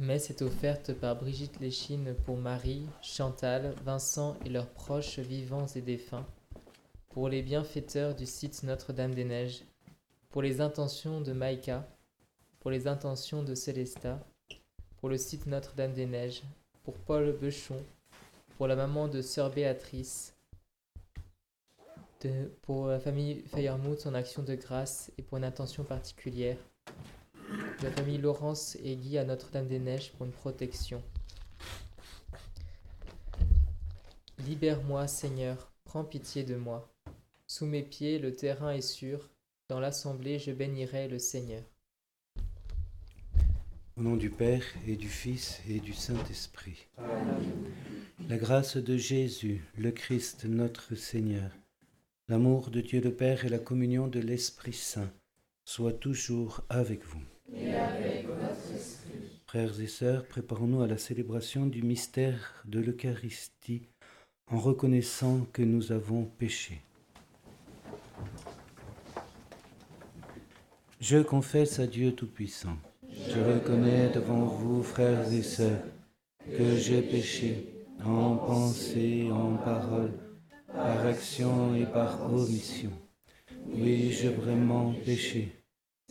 messe est offerte par Brigitte Léchine pour Marie, Chantal, Vincent et leurs proches vivants et défunts, pour les bienfaiteurs du site Notre-Dame-des-Neiges, pour les intentions de Maïka, pour les intentions de Célesta, pour le site Notre-Dame-des-Neiges, pour Paul Bechon, pour la maman de Sœur Béatrice, pour la famille Feyermouth en action de grâce et pour une intention particulière, la famille Laurence et Guy à Notre-Dame-des-Neiges pour une protection. Libère-moi, Seigneur, prends pitié de moi. Sous mes pieds, le terrain est sûr, dans l'assemblée, je bénirai le Seigneur. Au nom du Père et du Fils et du Saint-Esprit. La grâce de Jésus, le Christ, notre Seigneur, l'amour de Dieu le Père et la communion de l'Esprit Saint soient toujours avec vous. Frères et sœurs, préparons-nous à la célébration du mystère de l'Eucharistie en reconnaissant que nous avons péché. Je confesse à Dieu Tout-Puissant. Je reconnais devant vous, frères et sœurs, que j'ai péché en pensée, en parole, par action et par omission. Oui, j'ai vraiment péché.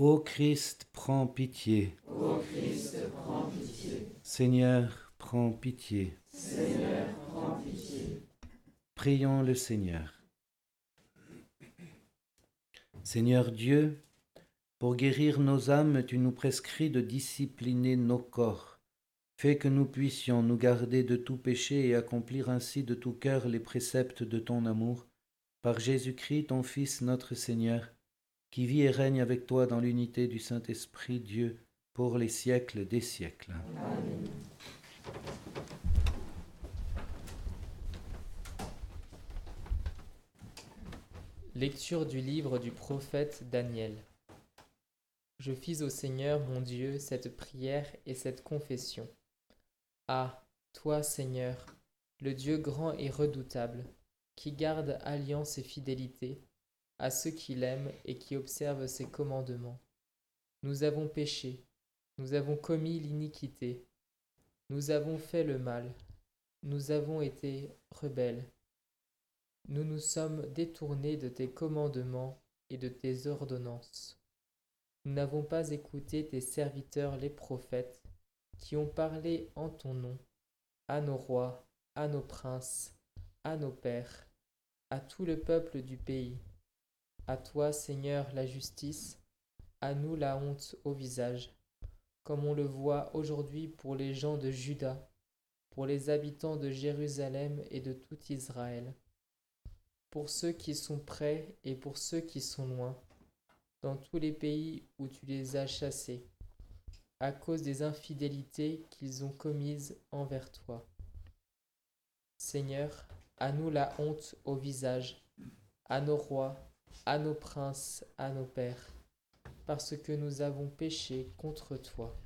Ô Christ, prends pitié. Ô Christ, prends pitié. Seigneur, prends pitié. Seigneur, prends pitié. Prions le Seigneur. Seigneur Dieu, pour guérir nos âmes, tu nous prescris de discipliner nos corps. Fais que nous puissions nous garder de tout péché et accomplir ainsi de tout cœur les préceptes de ton amour, par Jésus-Christ, ton Fils, notre Seigneur, qui vit et règne avec toi dans l'unité du Saint-Esprit, Dieu, pour les siècles des siècles. Lecture du livre du prophète Daniel. Je fis au Seigneur mon Dieu cette prière et cette confession. Ah, toi Seigneur, le Dieu grand et redoutable, qui garde alliance et fidélité à ceux qui l'aiment et qui observent ses commandements. Nous avons péché, nous avons commis l'iniquité, nous avons fait le mal, nous avons été rebelles nous nous sommes détournés de tes commandements et de tes ordonnances. Nous n'avons pas écouté tes serviteurs les prophètes, qui ont parlé en ton nom, à nos rois, à nos princes, à nos pères, à tout le peuple du pays. À toi, Seigneur, la justice, à nous la honte au visage, comme on le voit aujourd'hui pour les gens de Juda, pour les habitants de Jérusalem et de tout Israël. Pour ceux qui sont près et pour ceux qui sont loin, dans tous les pays où tu les as chassés, à cause des infidélités qu'ils ont commises envers toi. Seigneur, à nous la honte au visage, à nos rois, à nos princes, à nos pères, parce que nous avons péché contre toi.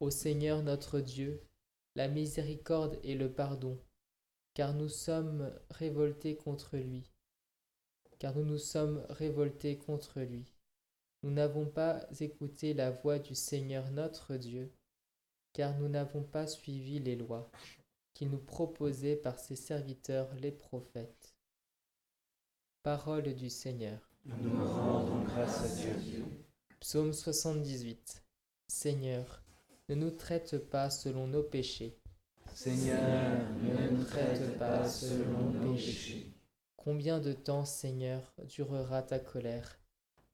Ô Seigneur notre Dieu, la miséricorde et le pardon, car nous sommes révoltés contre lui, car nous nous sommes révoltés contre lui. Nous n'avons pas écouté la voix du Seigneur notre Dieu, car nous n'avons pas suivi les lois qu'il nous proposait par ses serviteurs les prophètes. Parole du Seigneur. Nous rendons grâce à Dieu. Psaume 78. Seigneur, ne nous traite pas selon nos péchés Seigneur, ne nous traite pas selon nos péchés. Combien de temps, Seigneur, durera ta colère?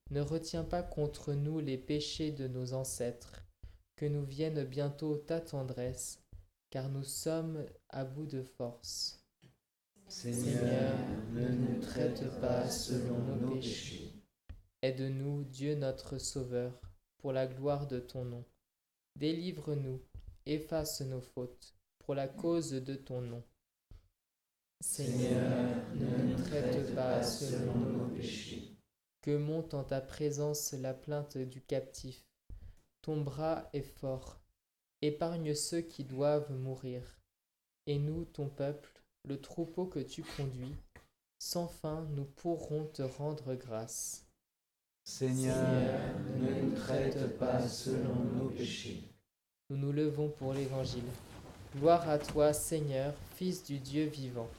Ne retiens pas contre nous les péchés de nos ancêtres, que nous vienne bientôt ta tendresse, car nous sommes à bout de force. Seigneur, ne nous traite pas selon nos péchés. Aide-nous, Dieu notre Sauveur, pour la gloire de ton nom. Délivre-nous, efface nos fautes, pour la cause de ton nom. Seigneur, ne nous traite pas selon nos péchés. Que monte en ta présence la plainte du captif. Ton bras est fort. Épargne ceux qui doivent mourir. Et nous, ton peuple, le troupeau que tu conduis, sans fin nous pourrons te rendre grâce. Seigneur, ne nous traite pas selon nos péchés. Nous nous levons pour l'Évangile. Gloire à toi, Seigneur, Fils du Dieu vivant.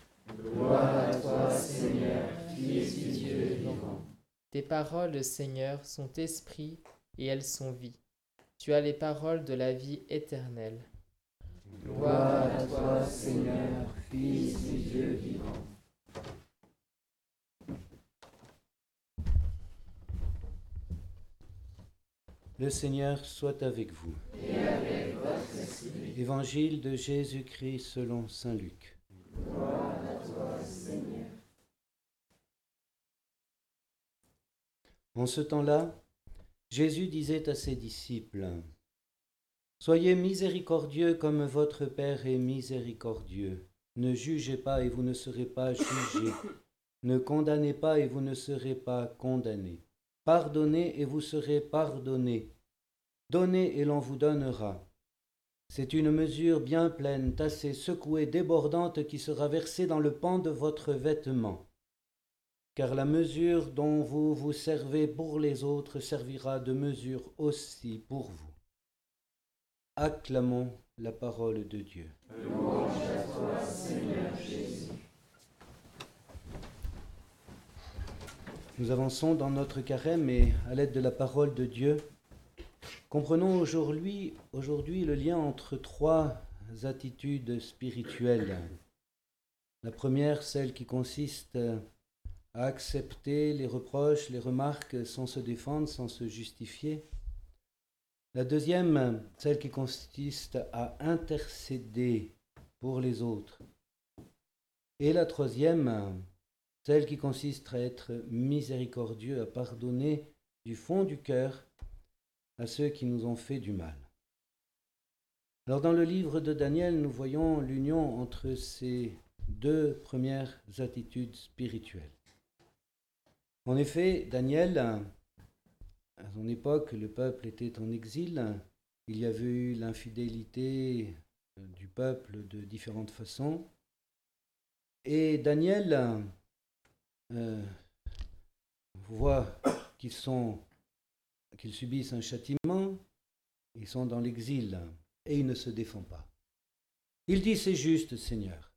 Gloire à toi, Seigneur, Fils du Dieu vivant. Tes paroles, Seigneur, sont esprit et elles sont vie. Tu as les paroles de la vie éternelle. Gloire à toi, Seigneur, Fils du Dieu vivant. Le Seigneur soit avec vous. Et avec votre esprit. Évangile de Jésus-Christ selon Saint Luc. Gloire à toi, Seigneur. En ce temps-là, Jésus disait à ses disciples, Soyez miséricordieux comme votre Père est miséricordieux. Ne jugez pas et vous ne serez pas jugés. Ne condamnez pas et vous ne serez pas condamnés. Pardonnez et vous serez pardonnés. Donnez et l'on vous donnera. C'est une mesure bien pleine, tassée, secouée, débordante qui sera versée dans le pan de votre vêtement. Car la mesure dont vous vous servez pour les autres servira de mesure aussi pour vous. Acclamons la parole de Dieu. Nous avançons dans notre carême et à l'aide de la parole de Dieu, comprenons aujourd'hui le lien entre trois attitudes spirituelles. La première, celle qui consiste à accepter les reproches, les remarques sans se défendre, sans se justifier. La deuxième, celle qui consiste à intercéder pour les autres. Et la troisième, celle qui consiste à être miséricordieux, à pardonner du fond du cœur à ceux qui nous ont fait du mal. Alors dans le livre de Daniel, nous voyons l'union entre ces deux premières attitudes spirituelles. En effet, Daniel, à son époque, le peuple était en exil, il y avait eu l'infidélité du peuple de différentes façons, et Daniel euh, voit qu'ils sont subissent un châtiment, ils sont dans l'exil et il ne se défend pas. Il dit c'est juste Seigneur.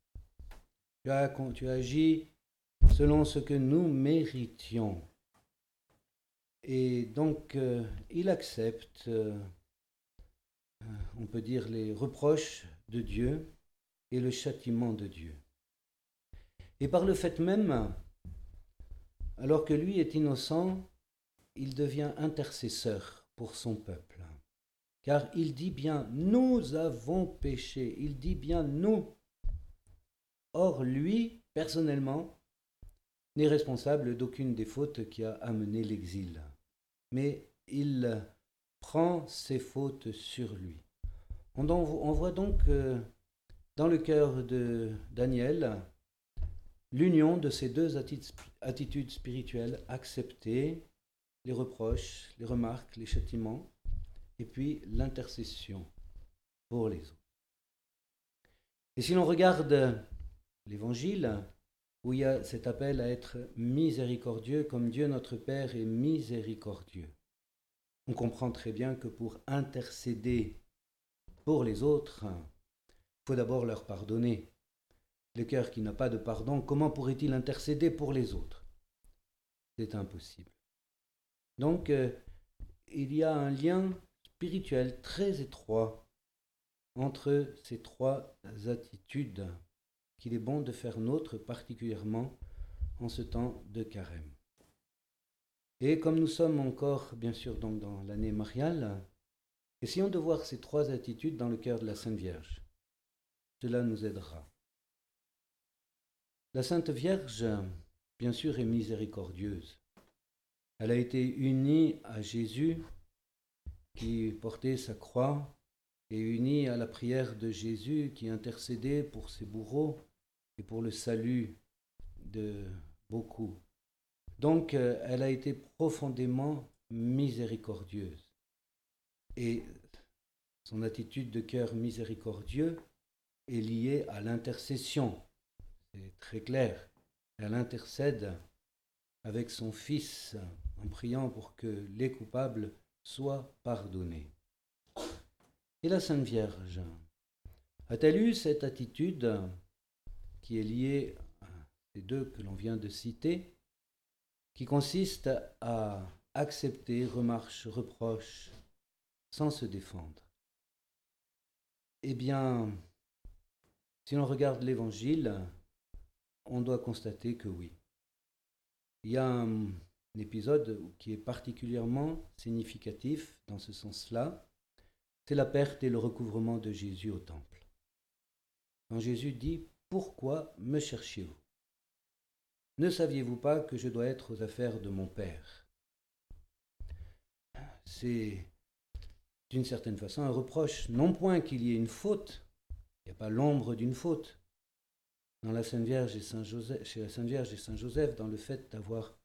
Tu as, selon ce que nous méritions. Et donc euh, il accepte, euh, on peut dire, les reproches de Dieu et le châtiment de Dieu. Et par le fait même, alors que lui est innocent, il devient intercesseur pour son peuple. Car il dit bien, nous avons péché, il dit bien nous. Or, lui, personnellement, n'est responsable d'aucune des fautes qui a amené l'exil. Mais il prend ses fautes sur lui. On, voit donc euh, dans le cœur de Daniel l'union de ces deux attitudes spirituelles, accepter les reproches, les remarques, les châtiments, et puis l'intercession pour les autres. Et si l'on regarde l'Évangile, où il y a cet appel à être miséricordieux comme Dieu notre Père est miséricordieux, on comprend très bien que pour intercéder pour les autres, il faut d'abord leur pardonner. Le cœur qui n'a pas de pardon, comment pourrait-il intercéder pour les autres? C'est impossible. Donc, euh, il y a un lien spirituel très étroit entre ces trois attitudes qu'il est bon de faire nôtre particulièrement en ce temps de carême. Et comme nous sommes encore, bien sûr, dans l'année mariale, essayons de voir ces trois attitudes dans le cœur de la Sainte Vierge. Cela nous aidera. La Sainte Vierge, bien sûr, est miséricordieuse. Elle a été unie à Jésus qui portait sa croix et unie à la prière de Jésus qui intercédait pour ses bourreaux et pour le salut de beaucoup. Donc euh, elle a été profondément miséricordieuse. Et son attitude de cœur miséricordieux est liée à l'intercession. C'est très clair. Elle intercède avec son Fils en priant pour que les coupables soient pardonnés. Et la Sainte Vierge a-t-elle eu cette attitude qui est liée à ces deux que l'on vient de citer, qui consiste à accepter remarches, reproches, sans se défendre Eh bien, si l'on regarde l'Évangile, on doit constater que oui. Il y a un, épisode qui est particulièrement significatif dans ce sens-là, c'est la perte et le recouvrement de Jésus au temple. Quand Jésus dit Pourquoi me cherchez-vous Ne saviez-vous pas que je dois être aux affaires de mon Père? C'est d'une certaine façon un reproche, non point qu'il y ait une faute, il n'y a pas l'ombre d'une faute, dans la Sainte Vierge et Saint Joseph, chez la Sainte Vierge et Saint Joseph dans le fait d'avoir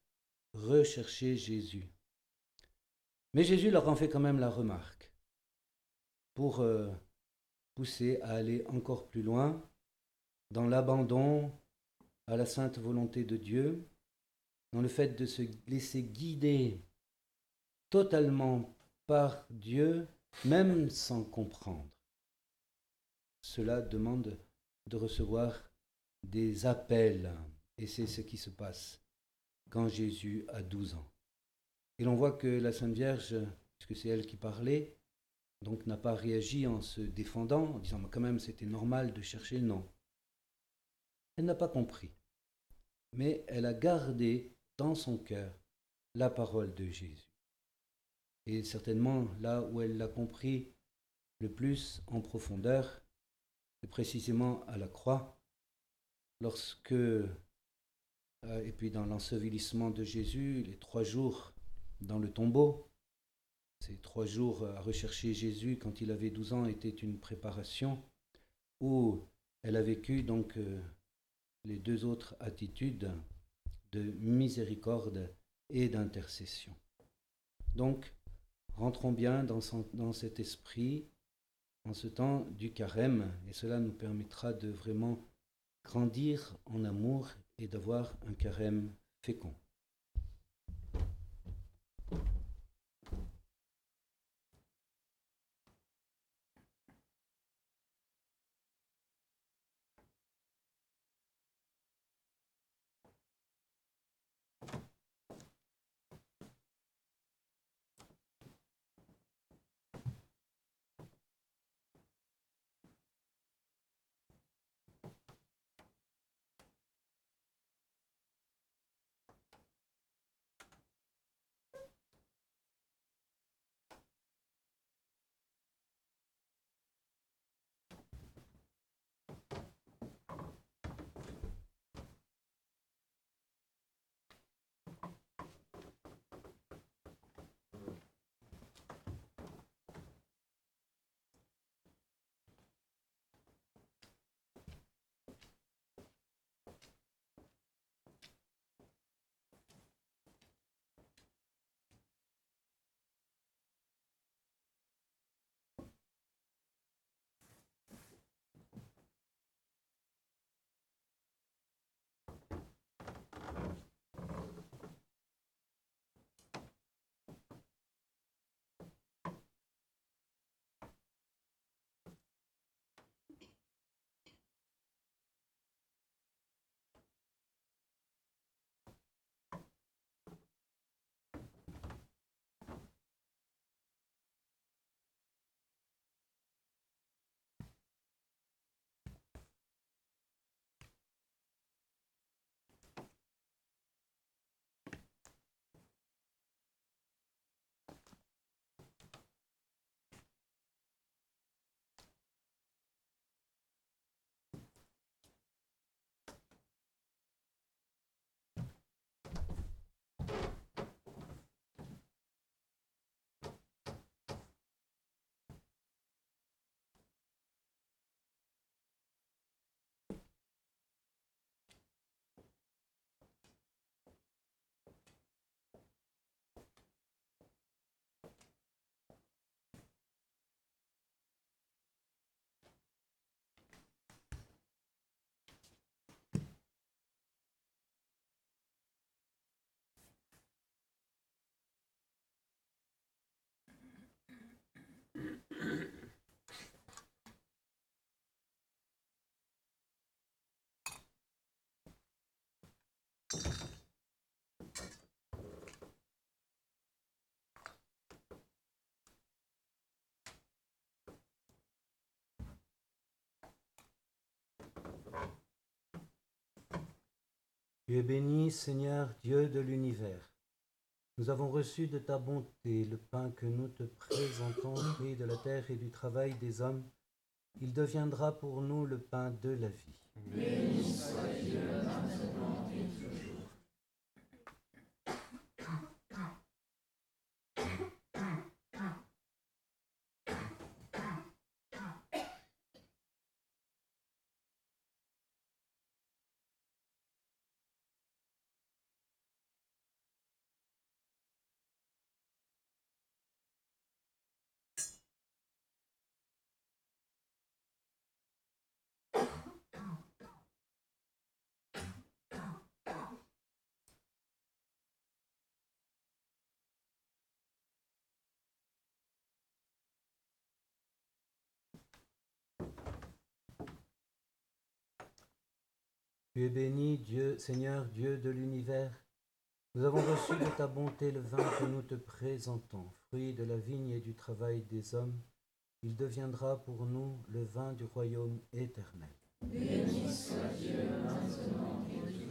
recherché Jésus. Mais Jésus leur en fait quand même la remarque. Pour euh, pousser à aller encore plus loin dans l'abandon à la sainte volonté de Dieu, dans le fait de se laisser guider totalement par Dieu, même sans comprendre. Cela demande de recevoir des appels. Et c'est ce qui se passe quand Jésus a 12 ans. Et l'on voit que la Sainte Vierge, puisque c'est elle qui parlait, donc n'a pas réagi en se défendant, en disant quand même c'était normal de chercher nom. Elle n'a pas compris. Mais elle a gardé dans son cœur la parole de Jésus. Et certainement là où elle l'a compris le plus en profondeur, c'est précisément à la croix, lorsque, euh, et puis dans l'ensevelissement de Jésus, les trois jours dans le tombeau, ces trois jours à rechercher Jésus quand il avait 12 ans étaient une préparation où elle a vécu donc euh, les deux autres attitudes de miséricorde et d'intercession. Donc, rentrons bien dans, cet esprit en ce temps du carême, et cela nous permettra de vraiment grandir en amour et d'avoir un carême fécond. Tu es béni, Seigneur Dieu de l'univers. Nous avons reçu de ta bonté le pain que nous te présentons, fruit de la terre et du travail des hommes. Il deviendra pour nous le pain de la vie. Tu es béni, Dieu, Seigneur Dieu de l'univers. Nous avons reçu de ta bonté le vin que nous te présentons, fruit de la vigne et du travail des hommes. Il deviendra pour nous le vin du royaume éternel. Béni soit Dieu maintenant et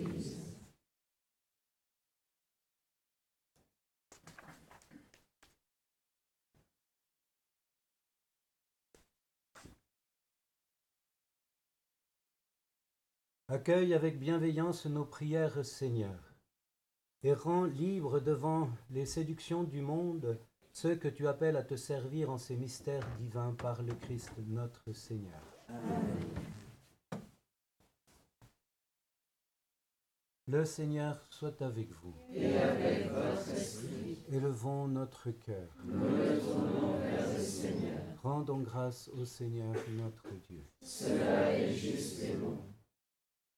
Accueille avec bienveillance nos prières, Seigneur, et rends libres devant les séductions du monde ceux que tu appelles à te servir en ces mystères divins par le Christ notre Seigneur. Le Seigneur soit avec vous. Et avec votre esprit, Élevons notre cœur. Rendons grâce au Seigneur notre Dieu. Cela est juste et bon.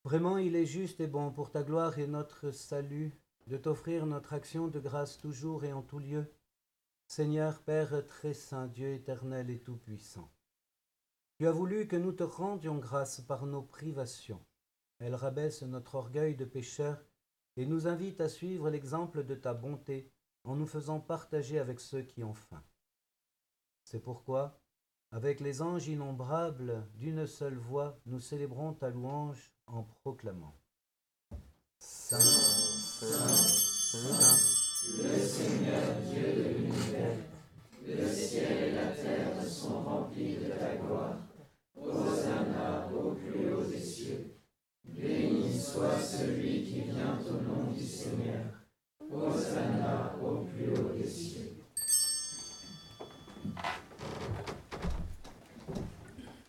Vraiment, il est juste et bon pour ta gloire et notre salut de t'offrir notre action de grâce toujours et en tout lieu. Seigneur Père très saint, Dieu éternel et tout-puissant. Tu as voulu que nous te rendions grâce par nos privations. Elles rabaissent notre orgueil de pécheur et nous invitent à suivre l'exemple de ta bonté en nous faisant partager avec ceux qui ont faim. C'est pourquoi, avec les anges innombrables, d'une seule voix, nous célébrons ta louange en proclamant. Saint, Saint, Saint, Le Seigneur Dieu de l'univers, le ciel et la terre sont remplis de ta gloire. Hosanna au plus haut des cieux. Béni soit celui qui vient au nom du Seigneur. Hosanna au plus haut des cieux.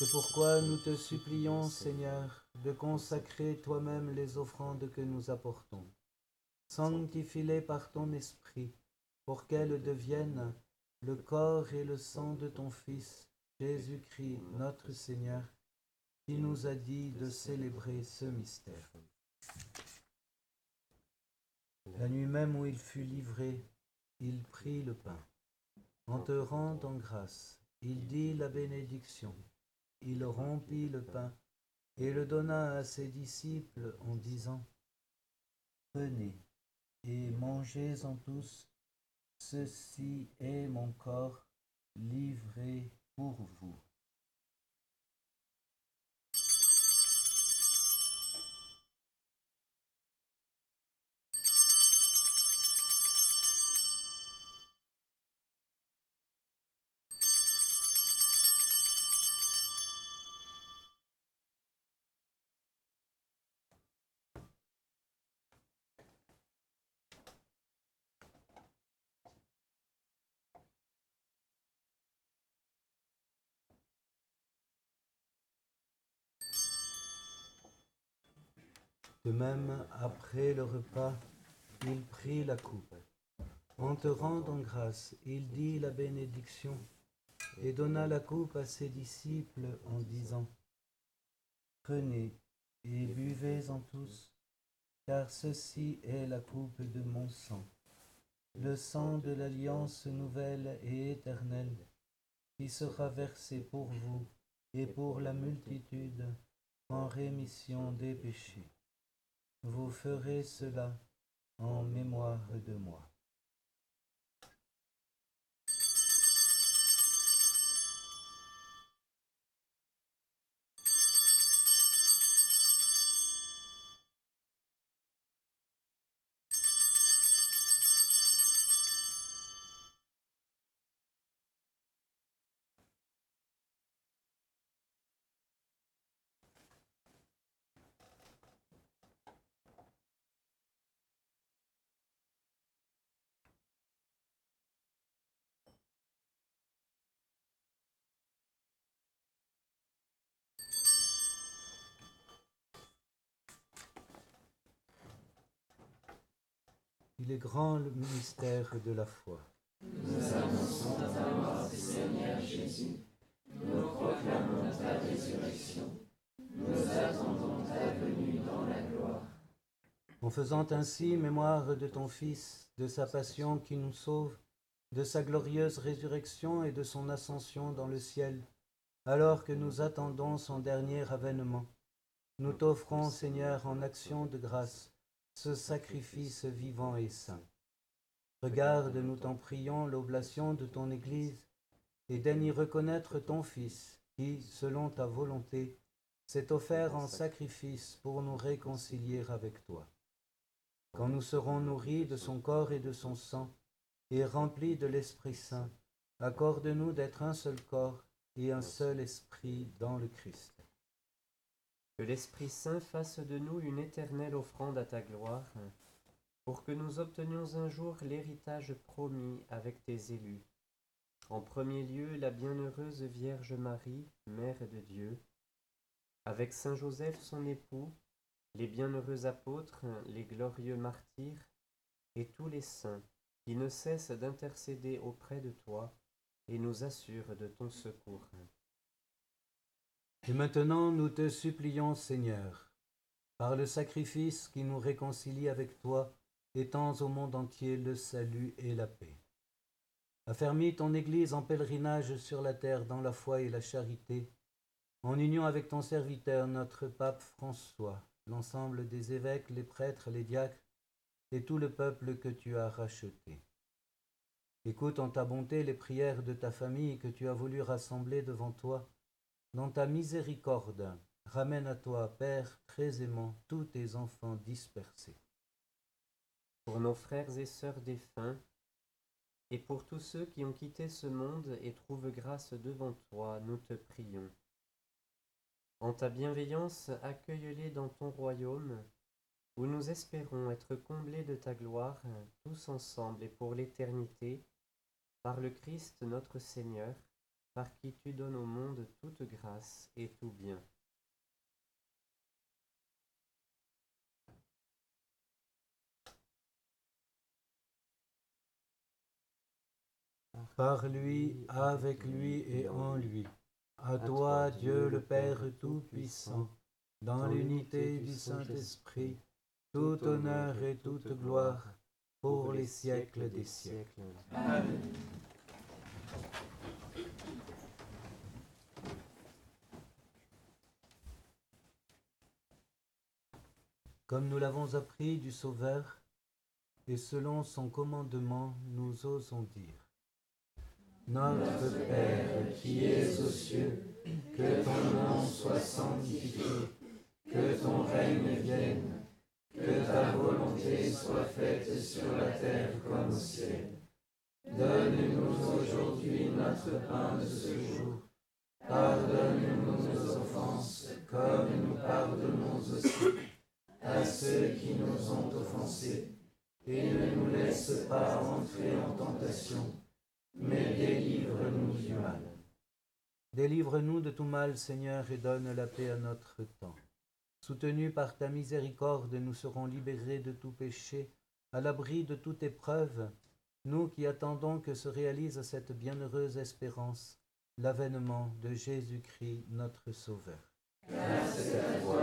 C'est pourquoi nous te supplions, Seigneur, de consacrer toi-même les offrandes que nous apportons. Sanctifie-les par ton esprit, pour qu'elles deviennent le corps et le sang de ton Fils, Jésus-Christ, notre Seigneur, qui nous a dit de célébrer ce mystère. La nuit même où il fut livré, il prit le pain. En te rendant grâce, il dit la bénédiction. Il rompit le pain et le donna à ses disciples en disant, Prenez et mangez-en tous, ceci est mon corps livré pour vous. De même, après le repas, il prit la coupe. En te rendant grâce, il dit la bénédiction et donna la coupe à ses disciples en disant, Prenez et buvez-en tous, car ceci est la coupe de mon sang, le sang de l'alliance nouvelle et éternelle, qui sera versé pour vous et pour la multitude en rémission des péchés. Vous ferez cela en mémoire de moi. Il est grand le mystère de la foi. Nous annonçons ta mort, Seigneur Jésus. Nous proclamons ta résurrection. Nous attendons ta venue dans la gloire. En faisant ainsi mémoire de ton Fils, de sa passion qui nous sauve, de sa glorieuse résurrection et de son ascension dans le ciel, alors que nous attendons son dernier avènement, nous t'offrons, Seigneur, en action de grâce, ce sacrifice vivant et saint. Regarde, nous t'en prions, l'oblation de ton Église, et daigne y reconnaître ton Fils, qui, selon ta volonté, s'est offert en sacrifice pour nous réconcilier avec toi. Quand nous serons nourris de son corps et de son sang, et remplis de l'Esprit Saint, accorde-nous d'être un seul corps et un seul esprit dans le Christ. Que l'Esprit Saint fasse de nous une éternelle offrande à ta gloire, pour que nous obtenions un jour l'héritage promis avec tes élus. En premier lieu, la bienheureuse Vierge Marie, Mère de Dieu, avec Saint Joseph son époux, les bienheureux apôtres, les glorieux martyrs, et tous les saints qui ne cessent d'intercéder auprès de toi et nous assurent de ton secours. Et maintenant nous te supplions, Seigneur, par le sacrifice qui nous réconcilie avec toi, étends au monde entier le salut et la paix. Affermis ton Église en pèlerinage sur la terre dans la foi et la charité, en union avec ton serviteur, notre pape François, l'ensemble des évêques, les prêtres, les diacres et tout le peuple que tu as racheté. Écoute en ta bonté les prières de ta famille que tu as voulu rassembler devant toi dans ta miséricorde, ramène à toi, Père très tous tes enfants dispersés. Pour nos frères et sœurs défunts, et pour tous ceux qui ont quitté ce monde et trouvent grâce devant toi, nous te prions. En ta bienveillance, accueille-les dans ton royaume, où nous espérons être comblés de ta gloire, tous ensemble et pour l'éternité, par le Christ notre Seigneur, par qui tu donnes au monde toute grâce et tout bien. Par lui, avec lui et en lui. À toi, Dieu le Père Tout-Puissant, dans l'unité du Saint-Esprit, tout honneur et toute gloire pour les siècles des siècles. Amen. Comme nous l'avons appris du Sauveur, et selon son commandement, nous osons dire. Notre Père qui es aux cieux, que ton nom soit sanctifié, que ton règne vienne, que ta volonté soit faite sur la terre comme au ciel. Donne-nous aujourd'hui notre pain de ce jour. Pardonne-nous nos offenses, comme nous pardonnons aussi à ceux qui nous ont offensés, et ne nous laisse pas entrer en tentation, mais délivre-nous du mal. Délivre-nous de tout mal, Seigneur, et donne la paix à notre temps. Soutenus par ta miséricorde, nous serons libérés de tout péché, à l'abri de toute épreuve, nous qui attendons que se réalise cette bienheureuse espérance, l'avènement de Jésus-Christ notre Sauveur. Grâce à toi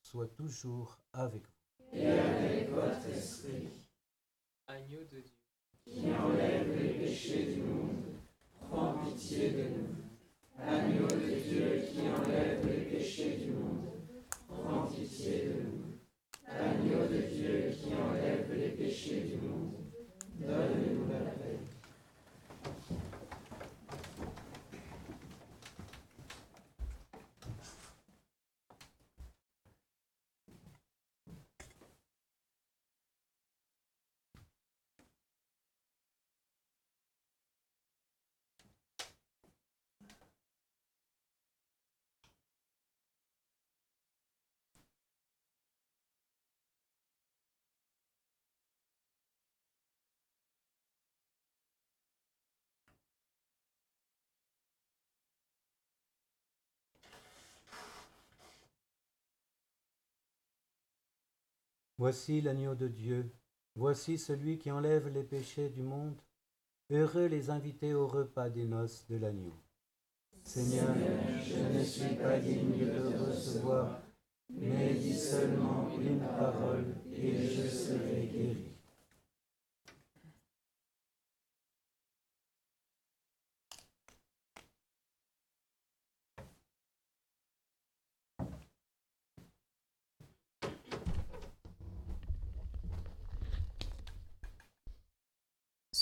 soit toujours avec vous. Et avec votre esprit. Agneau de Dieu. Qui enlève les péchés du monde, prends pitié de nous. Agneau de Dieu qui enlève les péchés du monde, prends pitié de nous. Agneau de Dieu Voici l'agneau de Dieu, voici celui qui enlève les péchés du monde. Heureux les invités au repas des noces de l'agneau. Seigneur, je ne suis pas digne de recevoir, mais dis seulement une parole et je serai guéri.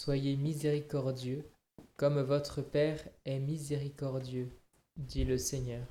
Soyez miséricordieux, comme votre Père est miséricordieux, dit le Seigneur.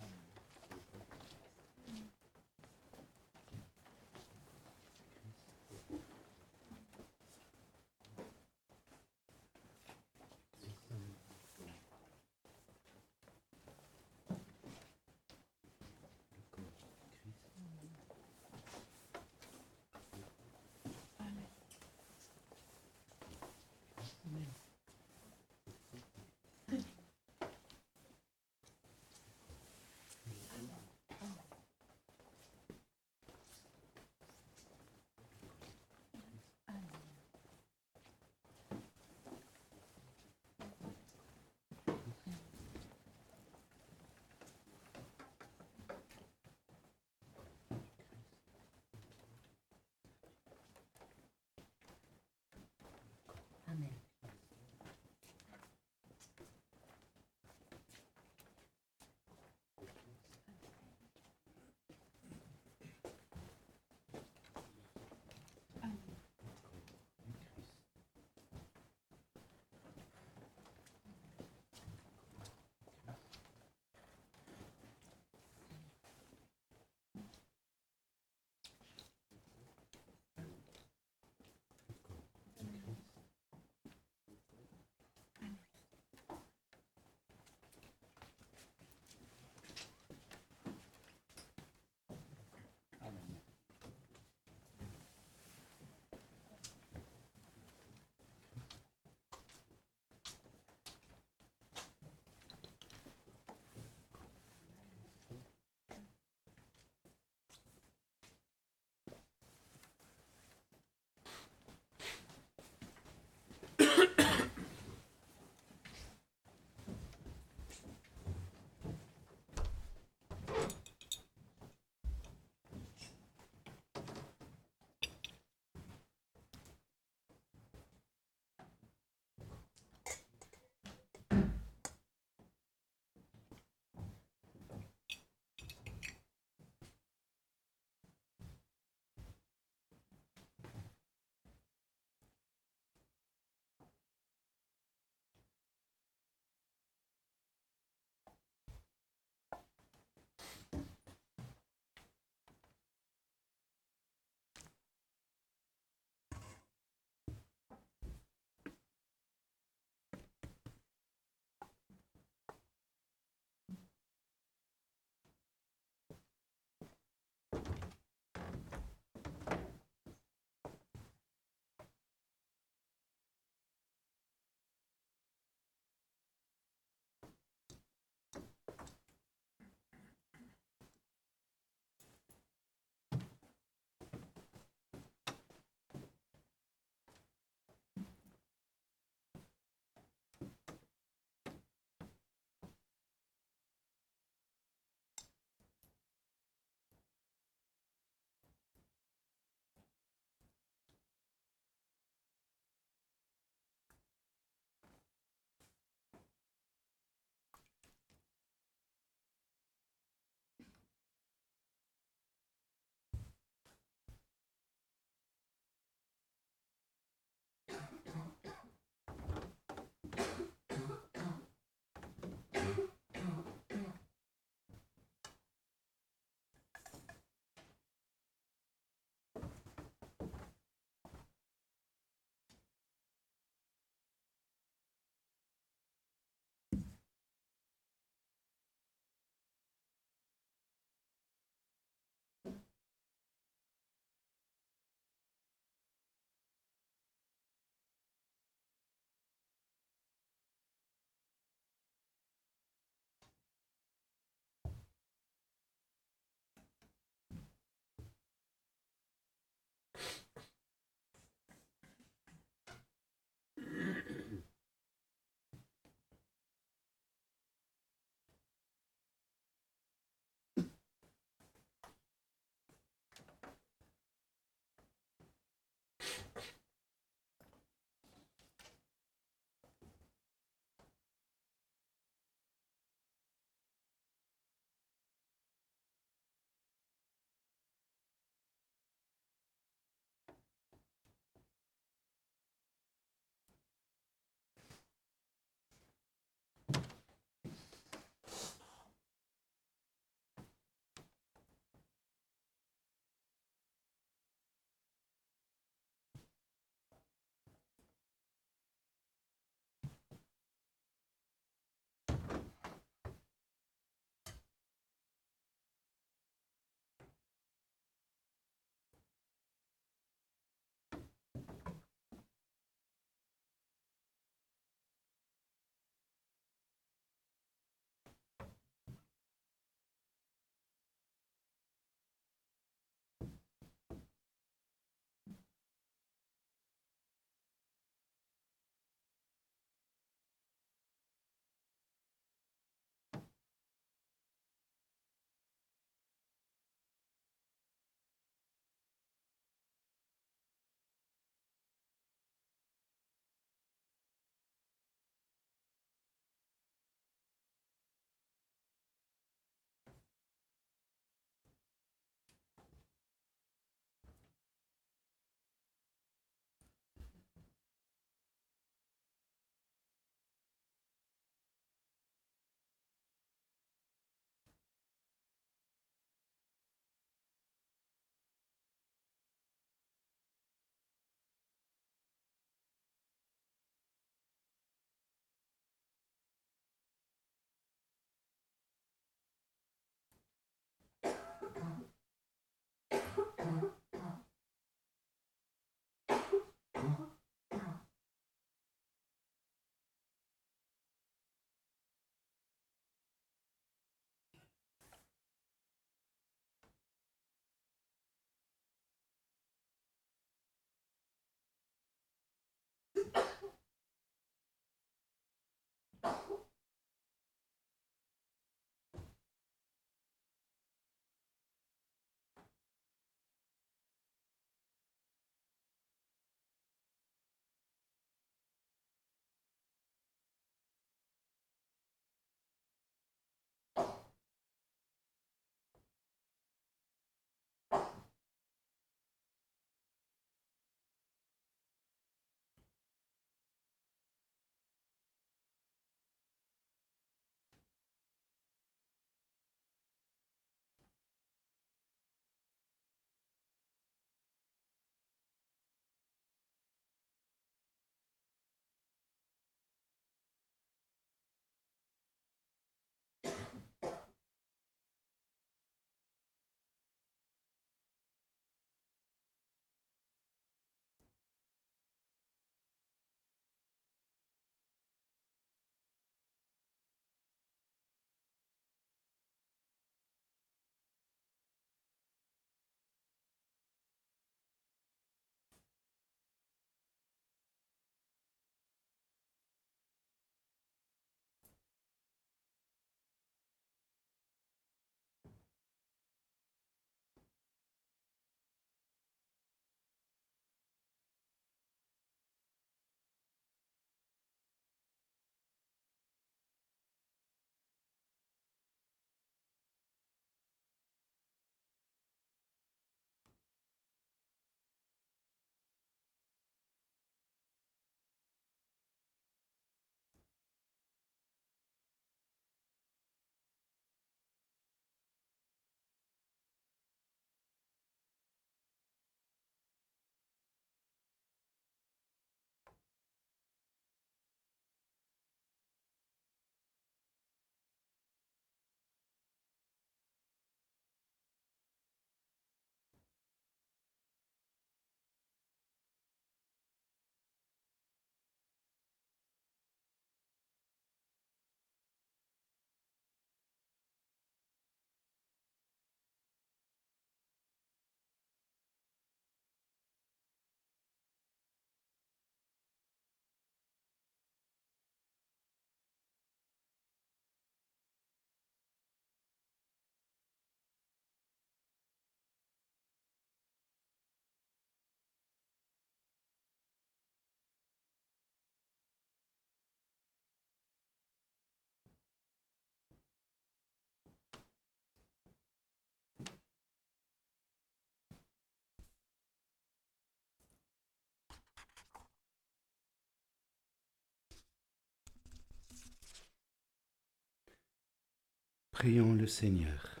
Prions le Seigneur.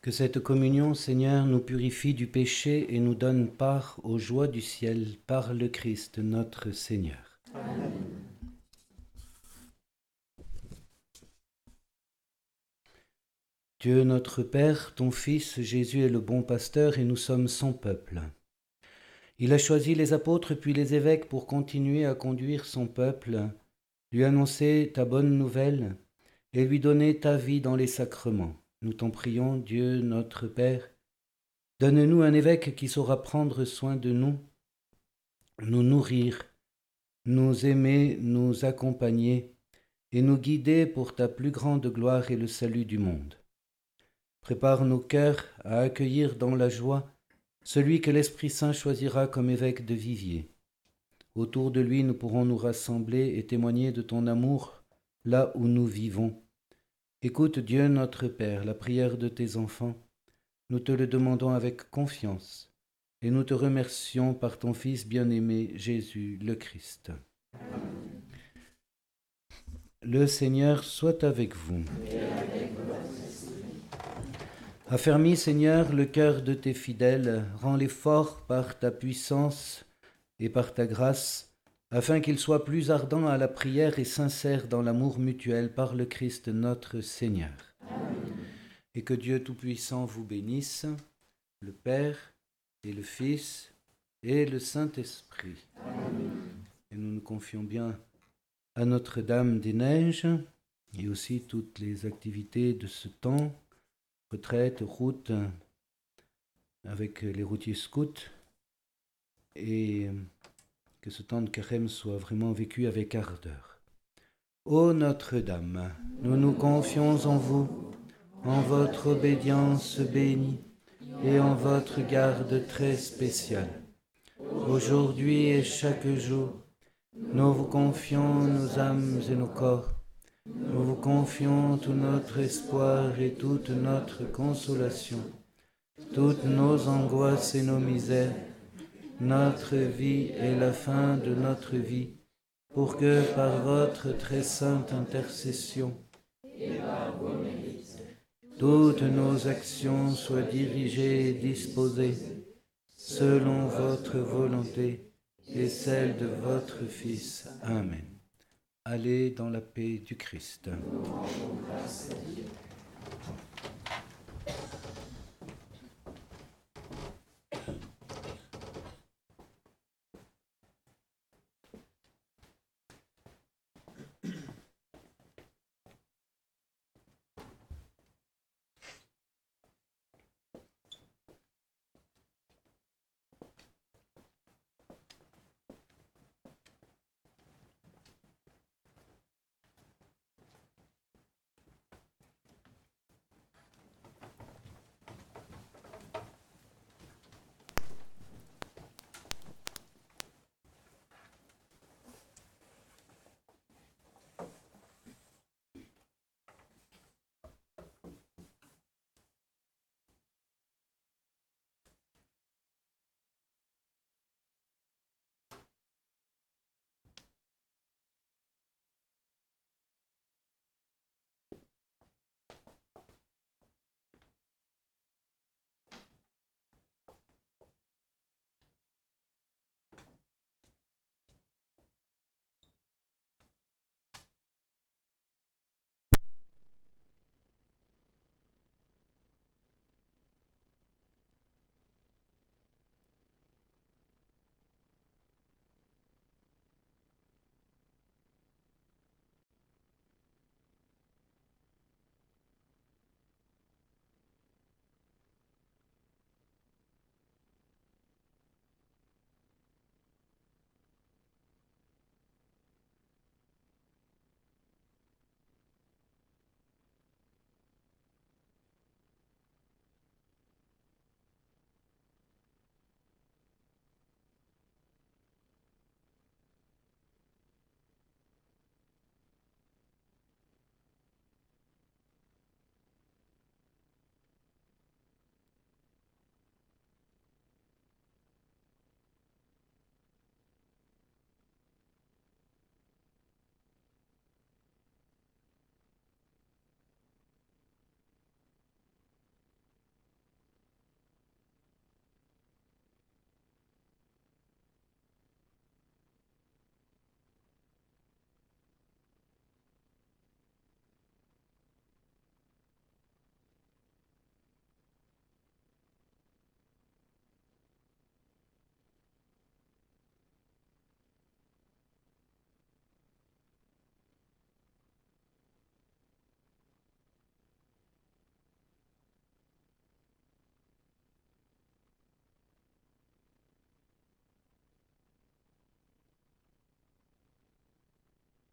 Que cette communion, Seigneur, nous purifie du péché et nous donne part aux joies du ciel par le Christ notre Seigneur. Dieu notre Père, ton Fils Jésus est le bon pasteur et nous sommes son peuple. Il a choisi les apôtres puis les évêques pour continuer à conduire son peuple, lui annoncer ta bonne nouvelle et lui donner ta vie dans les sacrements. Nous t'en prions, Dieu notre Père, donne-nous un évêque qui saura prendre soin de nous, nous nourrir, nous aimer, nous accompagner et nous guider pour ta plus grande gloire et le salut du monde. Prépare nos cœurs à accueillir dans la joie celui que l'Esprit Saint choisira comme évêque de Viviers. Autour de lui, nous pourrons nous rassembler et témoigner de ton amour là où nous vivons. Écoute Dieu notre Père, la prière de tes enfants. Nous te le demandons avec confiance et nous te remercions par ton Fils bien-aimé Jésus le Christ. Le Seigneur soit avec vous. Affermis, Seigneur, le cœur de tes fidèles, rends-les forts par ta puissance et par ta grâce, afin qu'ils soient plus ardents à la prière et sincères dans l'amour mutuel par le Christ notre Seigneur. Et que Dieu Tout-Puissant vous bénisse, le Père et le Fils et le Saint-Esprit. Et nous nous confions bien à Notre-Dame des Neiges et aussi toutes les activités de ce temps retraite, route avec les routiers scouts et que ce temps de carême soit vraiment vécu avec ardeur. Ô Notre-Dame, nous nous confions en vous, en votre obédience bénie et en votre garde très spéciale. Aujourd'hui et chaque jour, nous vous confions nos âmes et nos corps nous vous confions tout notre espoir et toute notre consolation, toutes nos angoisses et nos misères, notre vie et la fin de notre vie, pour que par votre très sainte intercession toutes nos actions soient dirigées et disposées selon votre volonté et celle de votre Fils. Amen. Allez dans la paix du Christ.